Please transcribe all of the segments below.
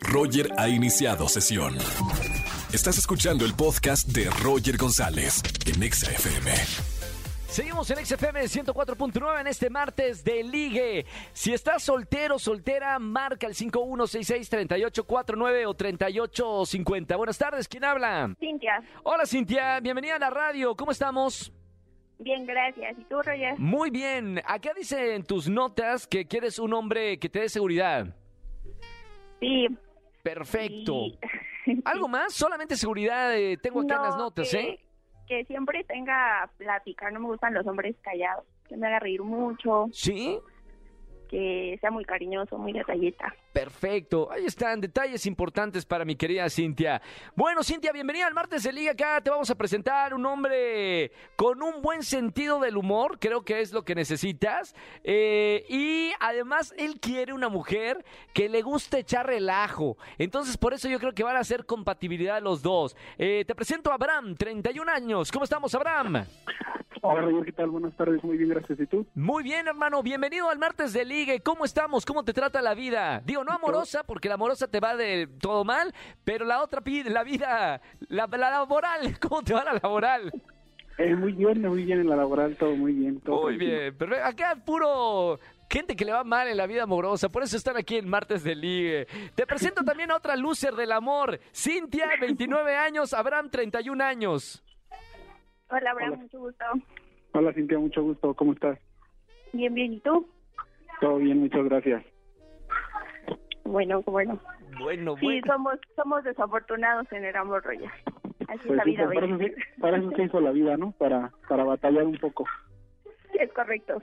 Roger ha iniciado sesión. Estás escuchando el podcast de Roger González en Exa FM. Seguimos en XFM 104.9 en este martes de ligue. Si estás soltero, soltera, marca el 5166-3849 o 3850. Buenas tardes, ¿quién habla? Cintia, Hola Cintia, bienvenida a la radio, ¿cómo estamos? bien, gracias. ¿Y tú, Roger? Muy bien, acá dice en tus notas que quieres un hombre que te dé seguridad. Sí. Perfecto. ¿Algo más? Solamente seguridad, eh, tengo acá en las No, notas, que, ¿eh? Que siempre tenga plática. No me gustan los hombres callados. Que me haga reír mucho. ¿Sí? Que sea muy cariñoso, muy detallista. Perfecto, ahí están detalles importantes para mi querida Cintia. Bueno, Cintia, bienvenida al martes de Liga. Acá te vamos a presentar un hombre con un buen sentido del humor, creo que es lo que necesitas. Eh, y además, él quiere una mujer que le guste echar relajo. Entonces, por eso yo creo que van a hacer compatibilidad los dos. Eh, te presento a Abraham, 31 años. ¿Cómo estamos, Abraham? Hola, ¿qué tal? Buenas tardes, muy bien, gracias. ¿Y tú? Muy bien, hermano. Bienvenido al martes de Ligue. ¿Cómo estamos? ¿Cómo te trata la vida? Digo, no amorosa, porque la amorosa te va de todo mal, pero la otra, la vida, la, la laboral, ¿cómo te va la laboral? Eh, muy bien, muy bien en la laboral, todo muy bien. Todo Muy tranquilo. bien. Perfecto. Acá puro gente que le va mal en la vida amorosa. Por eso están aquí en Martes de Ligue. Te presento también a otra loser del amor. Cintia, 29 años. Abraham, 31 años. Hola, Abraham, Hola. mucho gusto. Hola, Cintia, mucho gusto. ¿Cómo estás? Bien, bien. ¿Y tú? Todo bien, muchas gracias. Bueno, bueno. Bueno, Sí, bueno. somos somos desafortunados en el amor, Roger. Así es Pues la sí, vida, para, eso, para eso se hizo la vida, ¿no? Para, para batallar un poco. Es correcto.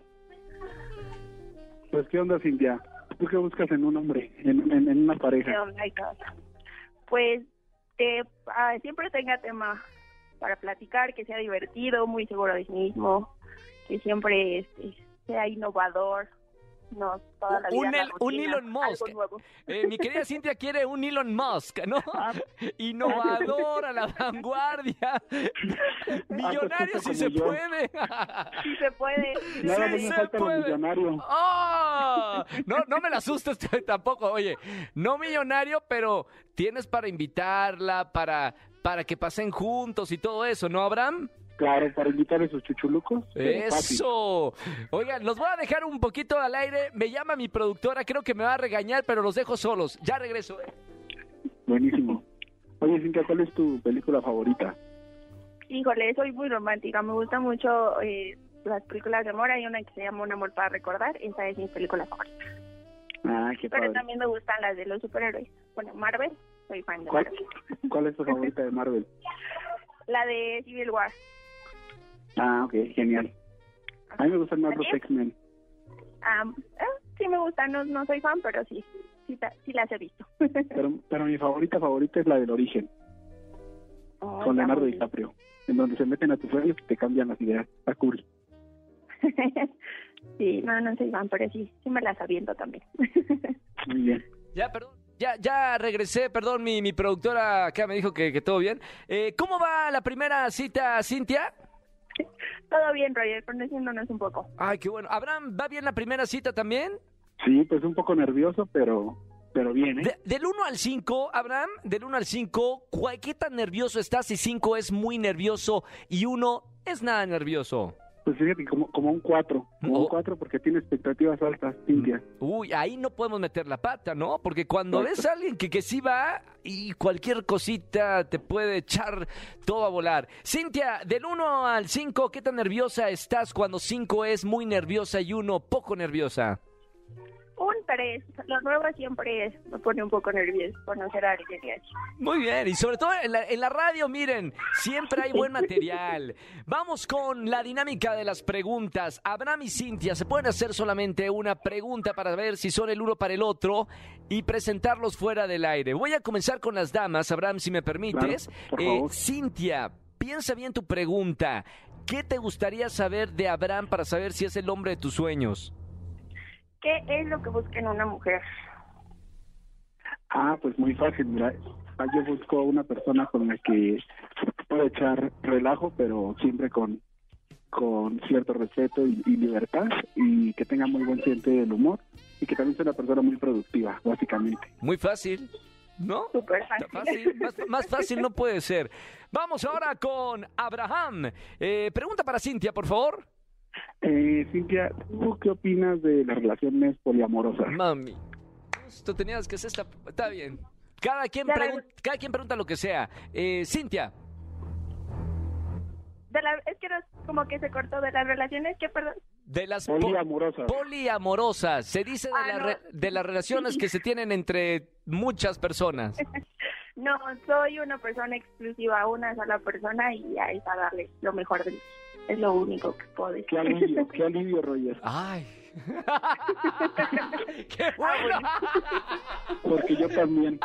Pues, ¿qué onda, Cintia? ¿Tú qué buscas en un hombre, en, en, en una pareja? Oh. Pues que ah, siempre tenga tema para platicar, que sea divertido, muy seguro de sí mismo, que siempre este, sea innovador, no toda la vida Un Elon Musk. Eh, mi querida Cintia quiere un Elon Musk, ¿no? Innovador, a la vanguardia. Millonario si se yo. puede. Sí se puede. Nada Sí se puede. millonario. ¡Oh! No, no me la asustes tampoco. Oye, no millonario, pero tienes para invitarla, para, para que pasen juntos y todo eso, ¿no, Abraham? Claro, para invitar a esos chuchulucos. Eso. Oigan, los voy a dejar un poquito al aire. Me llama mi productora, creo que me va a regañar, pero los dejo solos. Ya regreso. ¿eh? Buenísimo. Oye, Cintia, ¿cuál es tu película favorita? Híjole, soy muy romántica, me gusta mucho eh, las películas de amor, hay una que se llama Un amor para recordar, esa es mi película favorita. Ah, qué Pero también me gustan las de los superhéroes. Bueno, Marvel, soy fan de ¿Cuál, Marvel. ¿Cuál es tu favorita de Marvel? La de Civil War. Ah, ok, genial. A mí me gustan más los. X-Men. Am, eh, sí me gusta, no, no soy fan, pero sí, sí, sí las he visto. Pero, pero mi favorita favorita es la del origen, Oh, con Leonardo DiCaprio, en donde se meten a tus sueños y te cambian las ideas. Está cool. sí, no, no soy fan, pero sí, sí me las aviento también. Muy bien. Ya, perdón. Ya, ya regresé, perdón, mi, mi productora acá me dijo que, que todo bien. Eh, ¿Cómo va la primera cita, Cintia? Todo bien, Roger, conociéndonos un poco. Ay, qué bueno. Abraham, ¿va bien la primera cita también? Sí, pues un poco nervioso, pero pero bien, ¿eh? De- del 1 al 5, Abraham, del 1 al 5, ¿cuál- ¿qué tan nervioso estás si 5 es muy nervioso y 1 es nada nervioso? Pues fíjate, como, como un 4. Como Oh. un 4 porque tiene expectativas altas, Cintia. Uy, ahí no podemos meter la pata, ¿no? Porque cuando Exacto. ves a alguien que, que sí va y cualquier cosita te puede echar todo a volar. Cintia, del 1 al 5, ¿qué tan nerviosa estás cuando 5 es muy nerviosa y 1 poco nerviosa? Un 3, lo nuevo siempre es- me pone un poco nervioso conocer a alguien y así. Muy bien, y sobre todo en la, en la radio, miren, siempre hay buen material. Vamos con la dinámica de las preguntas. Abraham y Cintia, se pueden hacer solamente una pregunta para ver si son el uno para el otro y presentarlos fuera del aire. Voy a comenzar con las damas, Abraham, si me permites. Claro, Eh. Cintia, piensa bien tu pregunta. ¿Qué te gustaría saber de Abraham para saber si es el hombre de tus sueños? ¿Qué es lo que busca en una mujer? Ah, pues muy fácil, mira. Yo busco una persona con la que pueda echar relajo, pero siempre con, con cierto respeto y, y libertad, y que tenga muy buen sentido del humor, y que también sea una persona muy productiva, básicamente. Muy fácil. ¿No? Súper fácil, más, más fácil no puede ser. Vamos ahora con Abraham. Eh, pregunta para Cintia, por favor. Eh, Cintia, ¿tú qué opinas de las relaciones poliamorosas? Mami, tú tenías que hacer esta... Está bien. Cada quien, Ya la- pregun- cada quien pregunta lo que sea. Eh, Cintia, De la, es que no, como que se cortó de las relaciones, que perdón. de las po- Poliamorosas. poliamorosas, se dice de, Ah, la no. re- de las relaciones que se tienen entre muchas personas. No, soy una persona exclusiva, una sola persona y a esa darle lo mejor de mí. Es lo único que puedo decir. Qué alivio, qué alivio, Roger. Ay. ¡Qué bueno! Porque yo también.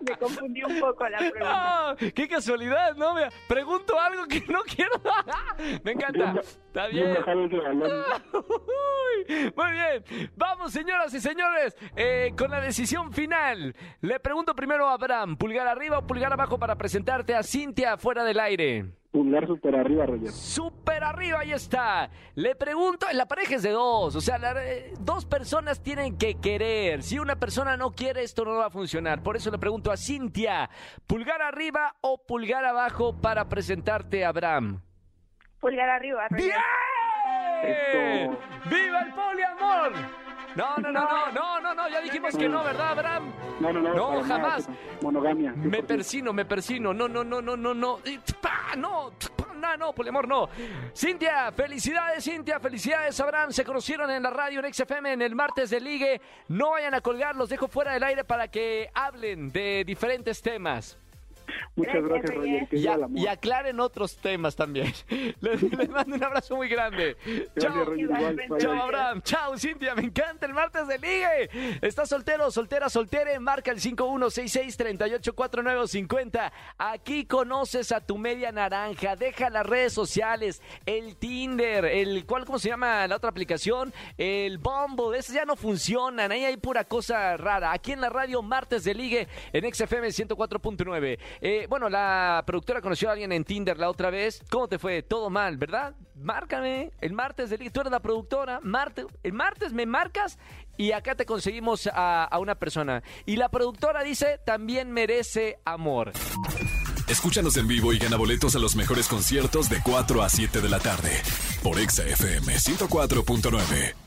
Me confundí un poco la pregunta. Ah, ¡Qué casualidad! No, Mira, pregunto algo que no quiero. Me encanta. Está Bien Muy bien. Vamos, señoras y señores, eh, con la decisión final. Le pregunto primero a Abraham, ¿pulgar arriba o pulgar abajo para presentarte a Cintia fuera del aire? Pulgar super arriba, Roger. Súper arriba, ahí está. Le pregunto, la pareja es de dos, o sea, la- eh, dos personas tienen que querer. Si una persona no quiere, esto no va a funcionar. Por eso le pregunto a Cintia, ¿pulgar arriba o pulgar abajo para presentarte a Abraham? Pulgar arriba, Roger. ¡Bien! ¡Viva el poliamor! No, no, no, no, no, no, no, ya dijimos que no, ¿verdad, Abraham? No, no, no. No, jamás. Monogamia. Me 100%. persino, me persino. No, no, no, no, no, no. No, no, no, poliamor, no. Cintia, felicidades, Cintia, felicidades, Abraham. Se conocieron en la radio en XFM en el martes de Ligue. No vayan a colgar, los dejo fuera del aire para que hablen de diferentes temas. Muchas Gracias, gracias, Roger. Roger. Que Y, viva a- el amor. y aclaren otros temas también. Les, les mando un abrazo muy grande. Chao. Chao. Abraham. Chao, Cintia. Me encanta el martes de ligue. ¿Estás soltero, soltera, soltere? Marca el 5166-384950. Aquí conoces a tu media naranja. Deja las redes sociales, el Tinder, el ¿cuál, cómo se llama la otra aplicación? El Bumble. Esas ya no funcionan. Ahí hay pura cosa rara. Aquí en la radio, martes de ligue en XFM 104.9. Eh, bueno, la productora conoció a alguien en Tinder la otra vez. ¿Cómo te fue? Todo mal, ¿verdad? Márcame el martes de ligue. Tú eres la productora. Marte, el martes me marcas y acá te conseguimos a, una persona. Y la productora dice, también merece amor. Escúchanos en vivo y gana boletos a los mejores conciertos de 4 a 7 de la tarde por Exa FM 104.9.